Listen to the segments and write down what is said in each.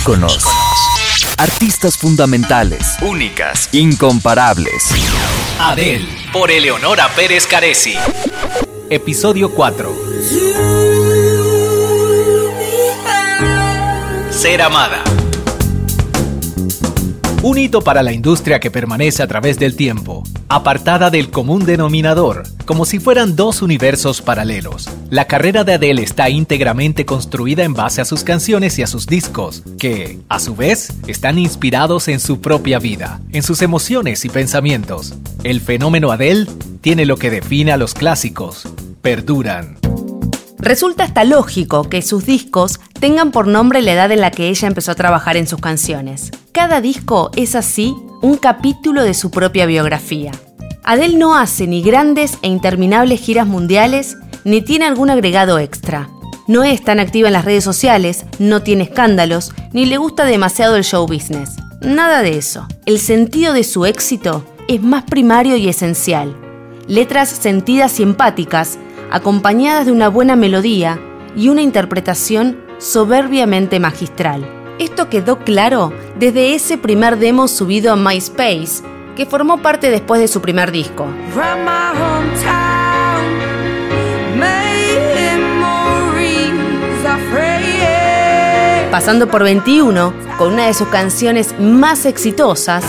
Íconos. Artistas fundamentales. Únicas. Incomparables. Adele. Por Eleonora Pérez Caresi. Episodio 4. Ser amada. Un hito para la industria que permanece a través del tiempo, apartada del común denominador, como si fueran dos universos paralelos. La carrera de Adele está íntegramente construida en base a sus canciones y a sus discos, que, a su vez, están inspirados en su propia vida, en sus emociones y pensamientos. El fenómeno Adele tiene lo que define a los clásicos, perduran. Resulta hasta lógico que sus discos tengan por nombre la edad en la que ella empezó a trabajar en sus canciones. Cada disco es así un capítulo de su propia biografía. Adele no hace ni grandes e interminables giras mundiales, ni tiene algún agregado extra. No es tan activa en las redes sociales, no tiene escándalos, ni le gusta demasiado el show business. Nada de eso. El sentido de su éxito es más primario y esencial. Letras sentidas y empáticas, acompañadas de una buena melodía y una interpretación soberbiamente magistral. Esto quedó claro desde ese primer demo subido a MySpace, que formó parte después de su primer disco. Pasando por 21, con una de sus canciones más exitosas,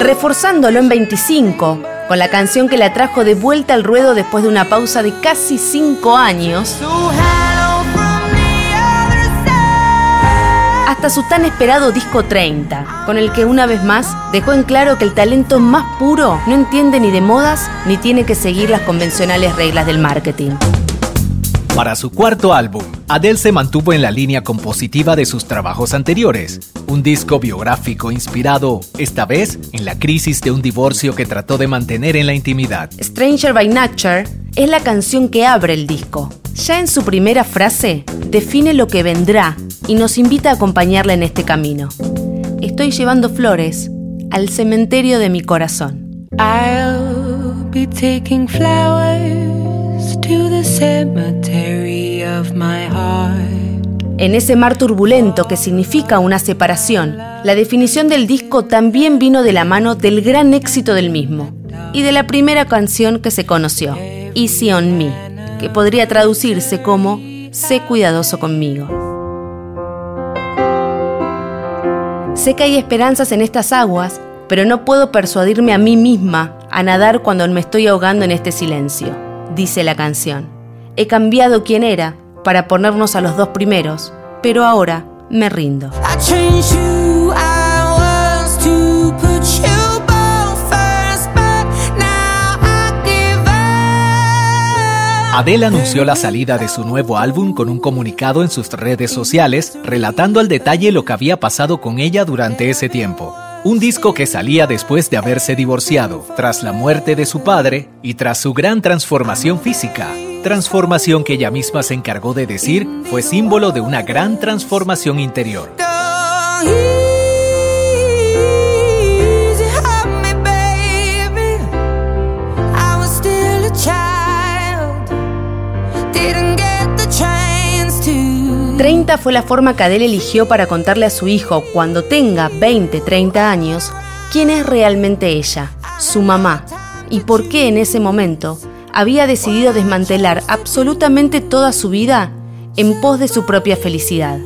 reforzándolo en 25, con la canción que la trajo de vuelta al ruedo después de una pausa de casi 5 años. Hasta su tan esperado disco 30, con el que una vez más dejó en claro que el talento más puro no entiende ni de modas ni tiene que seguir las convencionales reglas del marketing. Para su cuarto álbum, Adele se mantuvo en la línea compositiva de sus trabajos anteriores, un disco biográfico inspirado, esta vez, en la crisis de un divorcio que trató de mantener en la intimidad. Stranger by Nature es la canción que abre el disco. Ya en su primera frase, define lo que vendrá y nos invita a acompañarla en este camino. Estoy llevando flores al cementerio de mi corazón. I'll be taking flowers to the cemetery of my heart. En ese mar turbulento que significa una separación, la definición del disco también vino de la mano del gran éxito del mismo y de la primera canción que se conoció, Easy on Me, que podría traducirse como Sé cuidadoso conmigo. Sé que hay esperanzas en estas aguas, pero no puedo persuadirme a mí misma a nadar cuando me estoy ahogando en este silencio, dice la canción. He cambiado quién era para ponernos a los dos primeros, pero ahora me rindo. Adele anunció la salida de su nuevo álbum con un comunicado en sus redes sociales relatando al detalle lo que había pasado con ella durante ese tiempo. Un disco que salía después de haberse divorciado, tras la muerte de su padre y tras su gran transformación física. Transformación que ella misma se encargó de decir fue símbolo de una gran transformación interior. 30 fue la forma que Adele eligió para contarle a su hijo, cuando tenga 20, 30 años, quién es realmente ella, su mamá, y por qué en ese momento había decidido desmantelar absolutamente toda su vida en pos de su propia felicidad.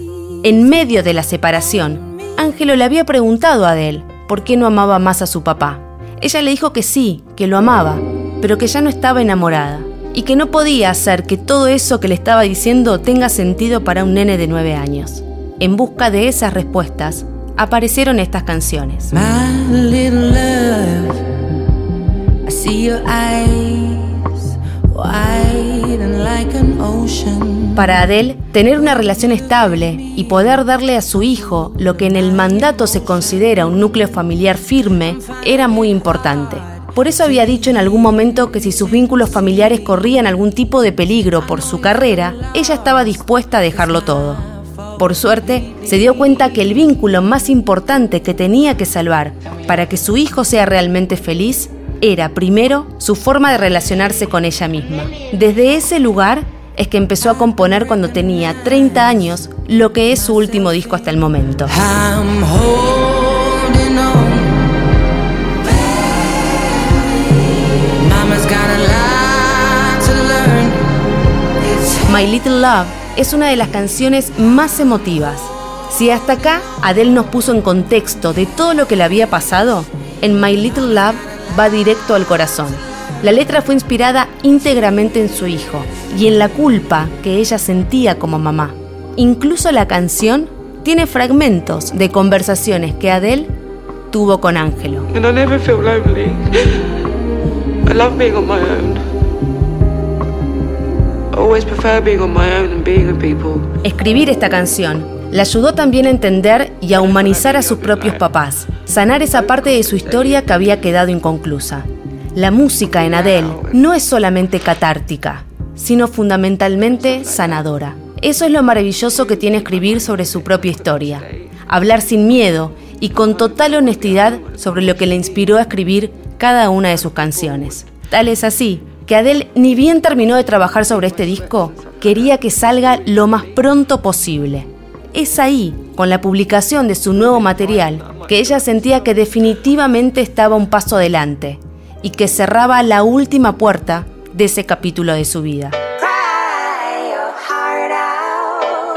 En medio de la separación, Ángelo le había preguntado a Adele por qué no amaba más a su papá. Ella le dijo que sí, que lo amaba, pero que ya no estaba enamorada y que no podía hacer que todo eso que le estaba diciendo tenga sentido para un nene de nueve años. En busca de esas respuestas, aparecieron estas canciones. My little love, I see your eyes, wide and like an ocean. Para Adele, tener una relación estable y poder darle a su hijo lo que en el mandato se considera un núcleo familiar firme era muy importante. Por eso había dicho en algún momento que si sus vínculos familiares corrían algún tipo de peligro por su carrera, ella estaba dispuesta a dejarlo todo. Por suerte, se dio cuenta que el vínculo más importante que tenía que salvar para que su hijo sea realmente feliz era, primero, su forma de relacionarse con ella misma. Desde ese lugar, es que empezó a componer cuando tenía 30 años, lo que es su último disco hasta el momento. My Little Love es una de las canciones más emotivas. Si hasta acá Adele nos puso en contexto de todo lo que le había pasado, en My Little Love va directo al corazón. La letra fue inspirada íntegramente en su hijo y en la culpa que ella sentía como mamá. Incluso la canción tiene fragmentos de conversaciones que Adele tuvo con Ángelo. Escribir esta canción le ayudó también a entender y a humanizar a sus propios papás, sanar esa parte de su historia que había quedado inconclusa. La música en Adele no es solamente catártica, sino fundamentalmente sanadora. Eso es lo maravilloso que tiene escribir sobre su propia historia. Hablar sin miedo y con total honestidad sobre lo que le inspiró a escribir cada una de sus canciones. Tal es así que Adele ni bien terminó de trabajar sobre este disco, quería que salga lo más pronto posible. Es ahí, con la publicación de su nuevo material, que ella sentía que definitivamente estaba un paso adelante y que cerraba la última puerta de ese capítulo de su vida.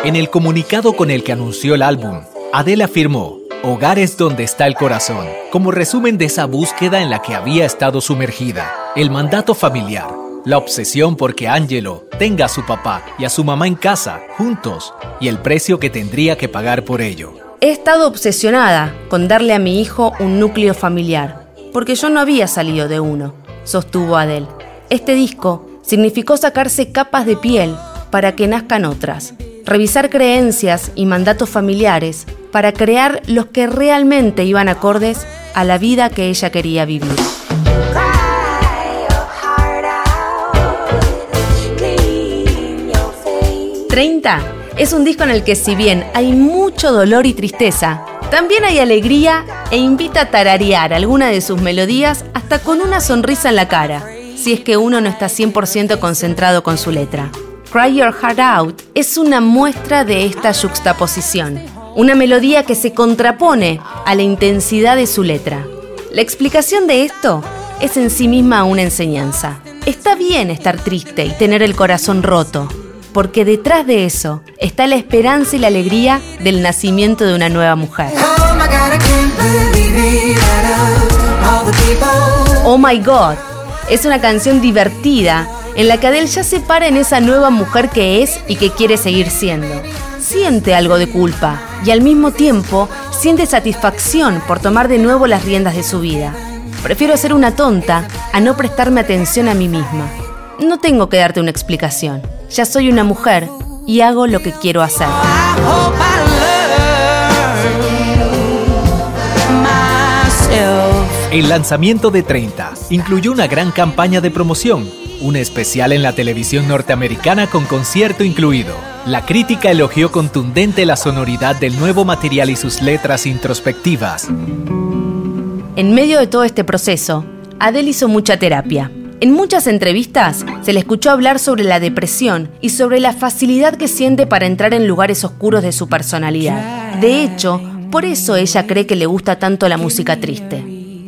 En el comunicado con el que anunció el álbum, Adele afirmó, Hogar es donde está el corazón, como resumen de esa búsqueda en la que había estado sumergida, el mandato familiar, la obsesión porque Angelo tenga a su papá y a su mamá en casa, juntos, y el precio que tendría que pagar por ello. He estado obsesionada con darle a mi hijo un núcleo familiar, porque yo no había salido de uno, sostuvo Adele. Este disco significó sacarse capas de piel para que nazcan otras, revisar creencias y mandatos familiares para crear los que realmente iban acordes a la vida que ella quería vivir. 30 es un disco en el que si bien hay mucho dolor y tristeza, también hay alegría e invita a tararear alguna de sus melodías hasta con una sonrisa en la cara, si es que uno no está 100% concentrado con su letra. Cry Your Heart Out es una muestra de esta juxtaposición, una melodía que se contrapone a la intensidad de su letra. La explicación de esto es en sí misma una enseñanza. Está bien estar triste y tener el corazón roto, porque detrás de eso está la esperanza y la alegría del nacimiento de una nueva mujer. Oh my god, es una canción divertida en la que Adele ya se para en esa nueva mujer que es y que quiere seguir siendo. Siente algo de culpa y al mismo tiempo siente satisfacción por tomar de nuevo las riendas de su vida. Prefiero ser una tonta a no prestarme atención a mí misma. No tengo que darte una explicación. Ya soy una mujer y hago lo que quiero hacer. El lanzamiento de 30 incluyó una gran campaña de promoción, un especial en la televisión norteamericana con concierto incluido. La crítica elogió contundente la sonoridad del nuevo material y sus letras introspectivas. En medio de todo este proceso, Adele hizo mucha terapia. En muchas entrevistas se le escuchó hablar sobre la depresión y sobre la facilidad que siente para entrar en lugares oscuros de su personalidad. De hecho, por eso ella cree que le gusta tanto la música triste.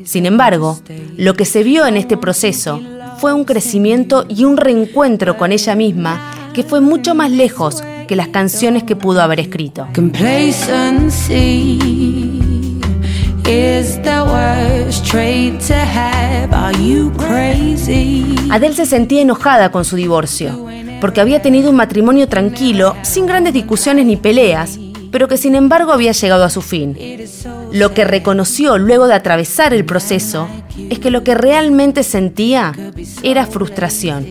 Sin embargo, lo que se vio en este proceso fue un crecimiento y un reencuentro con ella misma que fue mucho más lejos que las canciones que pudo haber escrito. Adele se sentía enojada con su divorcio, porque había tenido un matrimonio tranquilo, sin grandes discusiones ni peleas, pero que sin embargo había llegado a su fin. Lo que reconoció luego de atravesar el proceso es que lo que realmente sentía era frustración,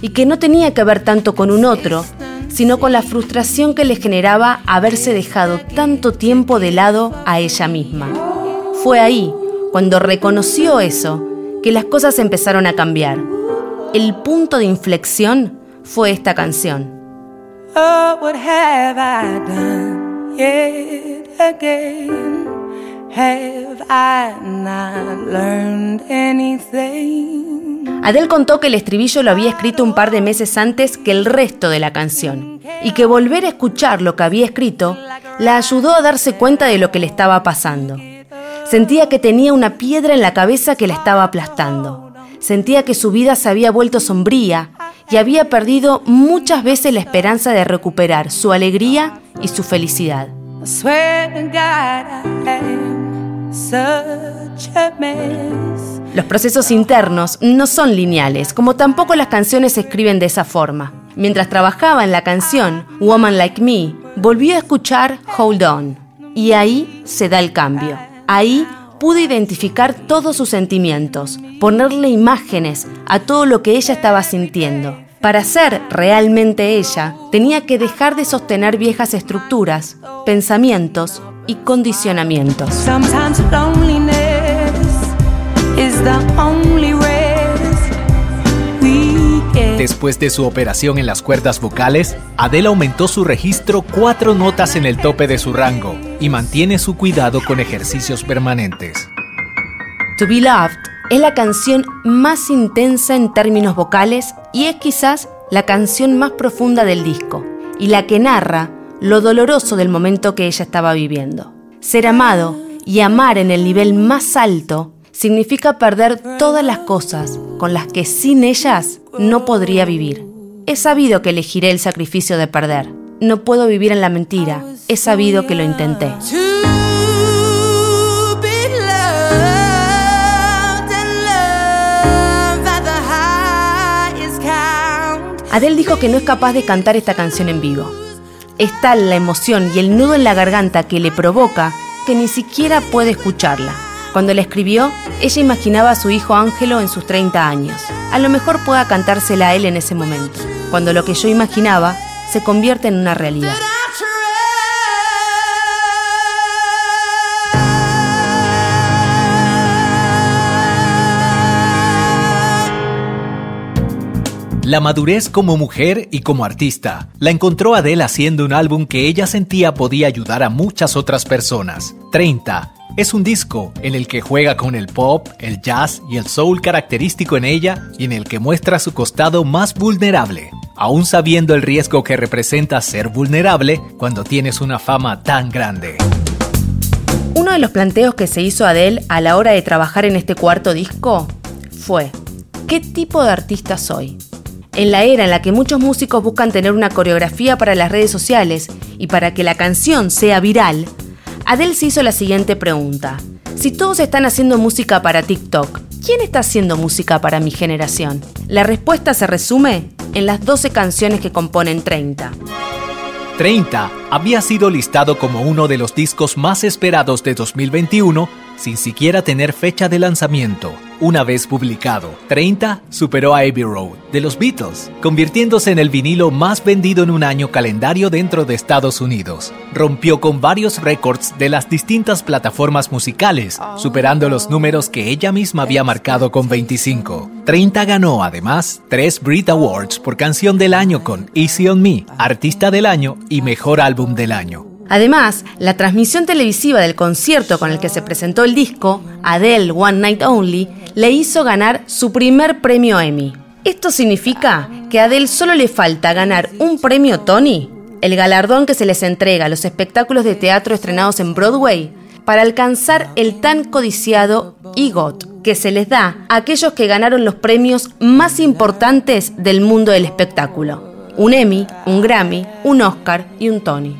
y que no tenía que ver tanto con un otro, sino con la frustración que le generaba haberse dejado tanto tiempo de lado a ella misma. Fue ahí, cuando reconoció eso, que las cosas empezaron a cambiar. El punto de inflexión fue esta canción. Oh, yet? Adele contó que el estribillo lo había escrito un par de meses antes que el resto de la canción y que volver a escuchar lo que había escrito la ayudó a darse cuenta de lo que le estaba pasando. Sentía que tenía una piedra en la cabeza que la estaba aplastando. Sentía que su vida se había vuelto sombría y había perdido muchas veces la esperanza de recuperar su alegría y su felicidad. Los procesos internos no son lineales, como tampoco las canciones se escriben de esa forma. Mientras trabajaba en la canción Woman Like Me, volvió a escuchar Hold On. Y ahí se da el cambio. Ahí pude identificar todos sus sentimientos, ponerle imágenes a todo lo que ella estaba sintiendo. Para ser realmente ella, tenía que dejar de sostener viejas estructuras, pensamientos y condicionamientos. Después de su operación en las cuerdas vocales, Adele aumentó su registro cuatro notas en el tope de su rango y mantiene su cuidado con ejercicios permanentes. To Be Loved es la canción más intensa en términos vocales y es quizás la canción más profunda del disco y la que narra lo doloroso del momento que ella estaba viviendo. Ser amado y amar en el nivel más alto significa perder todas las cosas con las que sin ellas no podría vivir. He sabido que elegiré el sacrificio de perder. No puedo vivir en la mentira. He sabido que lo intenté. Adele dijo que no es capaz de cantar esta canción en vivo. Es tal la emoción y el nudo en la garganta que le provoca que ni siquiera puede escucharla. Cuando la escribió, ella imaginaba a su hijo Ángelo en sus 30 años. A lo mejor pueda cantársela a él en ese momento, cuando lo que yo imaginaba se convierte en una realidad. La madurez como mujer y como artista la encontró Adele haciendo un álbum que ella sentía podía ayudar a muchas otras personas. 30 es un disco en el que juega con el pop, el jazz y el soul característico en ella y en el que muestra su costado más vulnerable, aún sabiendo el riesgo que representa ser vulnerable cuando tienes una fama tan grande. Uno de los planteos que se hizo Adele a la hora de trabajar en este cuarto disco fue, ¿qué tipo de artista soy? En la era en la que muchos músicos buscan tener una coreografía para las redes sociales y para que la canción sea viral, Adele se hizo la siguiente pregunta. Si todos están haciendo música para TikTok, ¿quién está haciendo música para mi generación? La respuesta se resume en las 12 canciones que componen 30. 30 había sido listado como uno de los discos más esperados de 2021 sin siquiera tener fecha de lanzamiento. Una vez publicado, 30 superó a Abbey Road de los Beatles, convirtiéndose en el vinilo más vendido en un año calendario dentro de Estados Unidos. Rompió con varios récords de las distintas plataformas musicales, superando los números que ella misma había marcado con 25. 30 ganó además tres Brit Awards por canción del año con Easy on Me, Artista del año y Mejor Álbum del año. Además, la transmisión televisiva del concierto con el que se presentó el disco, Adele One Night Only, le hizo ganar su primer premio Emmy. Esto significa que a Adele solo le falta ganar un premio Tony, el galardón que se les entrega a los espectáculos de teatro estrenados en Broadway, para alcanzar el tan codiciado EGOT, que se les da a aquellos que ganaron los premios más importantes del mundo del espectáculo. Un Emmy, un Grammy, un Oscar y un Tony.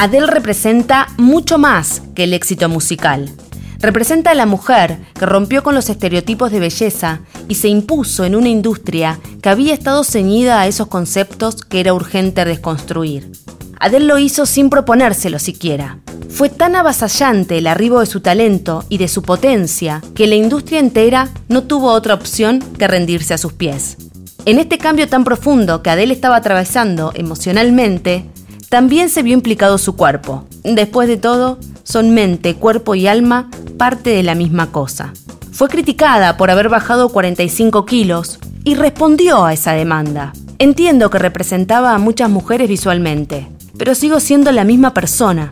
Adele representa mucho más que el éxito musical. Representa a la mujer que rompió con los estereotipos de belleza y se impuso en una industria que había estado ceñida a esos conceptos que era urgente desconstruir. Adele lo hizo sin proponérselo siquiera. Fue tan avasallante el arribo de su talento y de su potencia que la industria entera no tuvo otra opción que rendirse a sus pies. En este cambio tan profundo que Adele estaba atravesando emocionalmente, también se vio implicado su cuerpo. Después de todo, son mente, cuerpo y alma parte de la misma cosa. Fue criticada por haber bajado 45 kilos y respondió a esa demanda. Entiendo que representaba a muchas mujeres visualmente, pero sigo siendo la misma persona.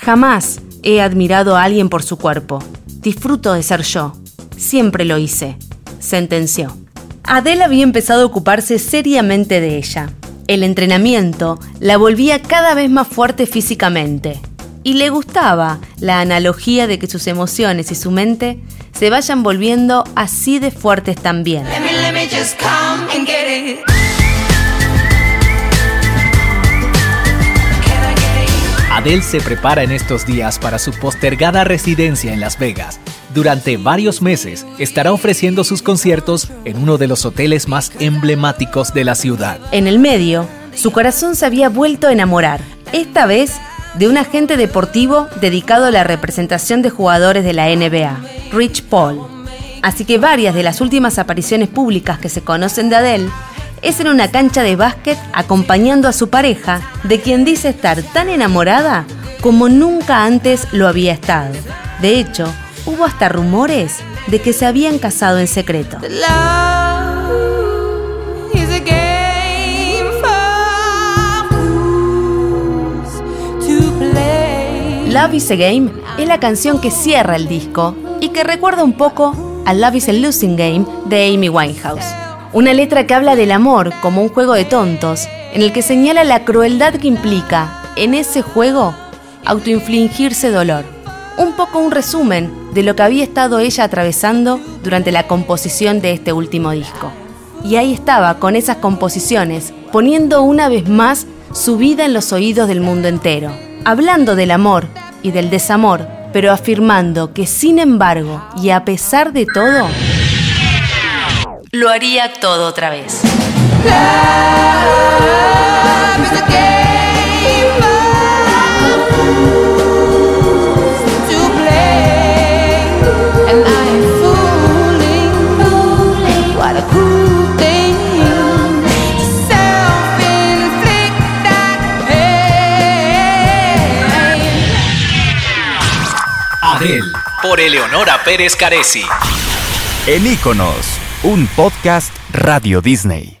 Jamás he admirado a alguien por su cuerpo. Disfruto de ser yo. Siempre lo hice. sentenció. Adele había empezado a ocuparse seriamente de ella. El entrenamiento la volvía cada vez más fuerte físicamente. Y le gustaba la analogía de que sus emociones y su mente se vayan volviendo así de fuertes también. Let me, let me just come and get it. Can I get it? Adele se prepara en estos días para su postergada residencia en Las Vegas. Durante varios meses estará ofreciendo sus conciertos en uno de los hoteles más emblemáticos de la ciudad. En el medio, su corazón se había vuelto a enamorar, esta vez de un agente deportivo dedicado a la representación de jugadores de la NBA, Rich Paul. Así que varias de las últimas apariciones públicas que se conocen de Adele es en una cancha de básquet acompañando a su pareja, de quien dice estar tan enamorada como nunca antes lo había estado. De hecho, hubo hasta rumores de que se habían casado en secreto. Love is a game es la canción que cierra el disco y que recuerda un poco a Love is a Losing Game de Amy Winehouse. Una letra que habla del amor como un juego de tontos, en el que señala la crueldad que implica, en ese juego, autoinfligirse dolor. Un poco un resumen de lo que había estado ella atravesando durante la composición de este último disco. Y ahí estaba, con esas composiciones, poniendo una vez más su vida en los oídos del mundo entero, hablando del amor y del desamor, pero afirmando que sin embargo, y a pesar de todo, lo haría todo otra vez. Por Eleonora Pérez Caresi. En Iconos, un podcast Radio Disney.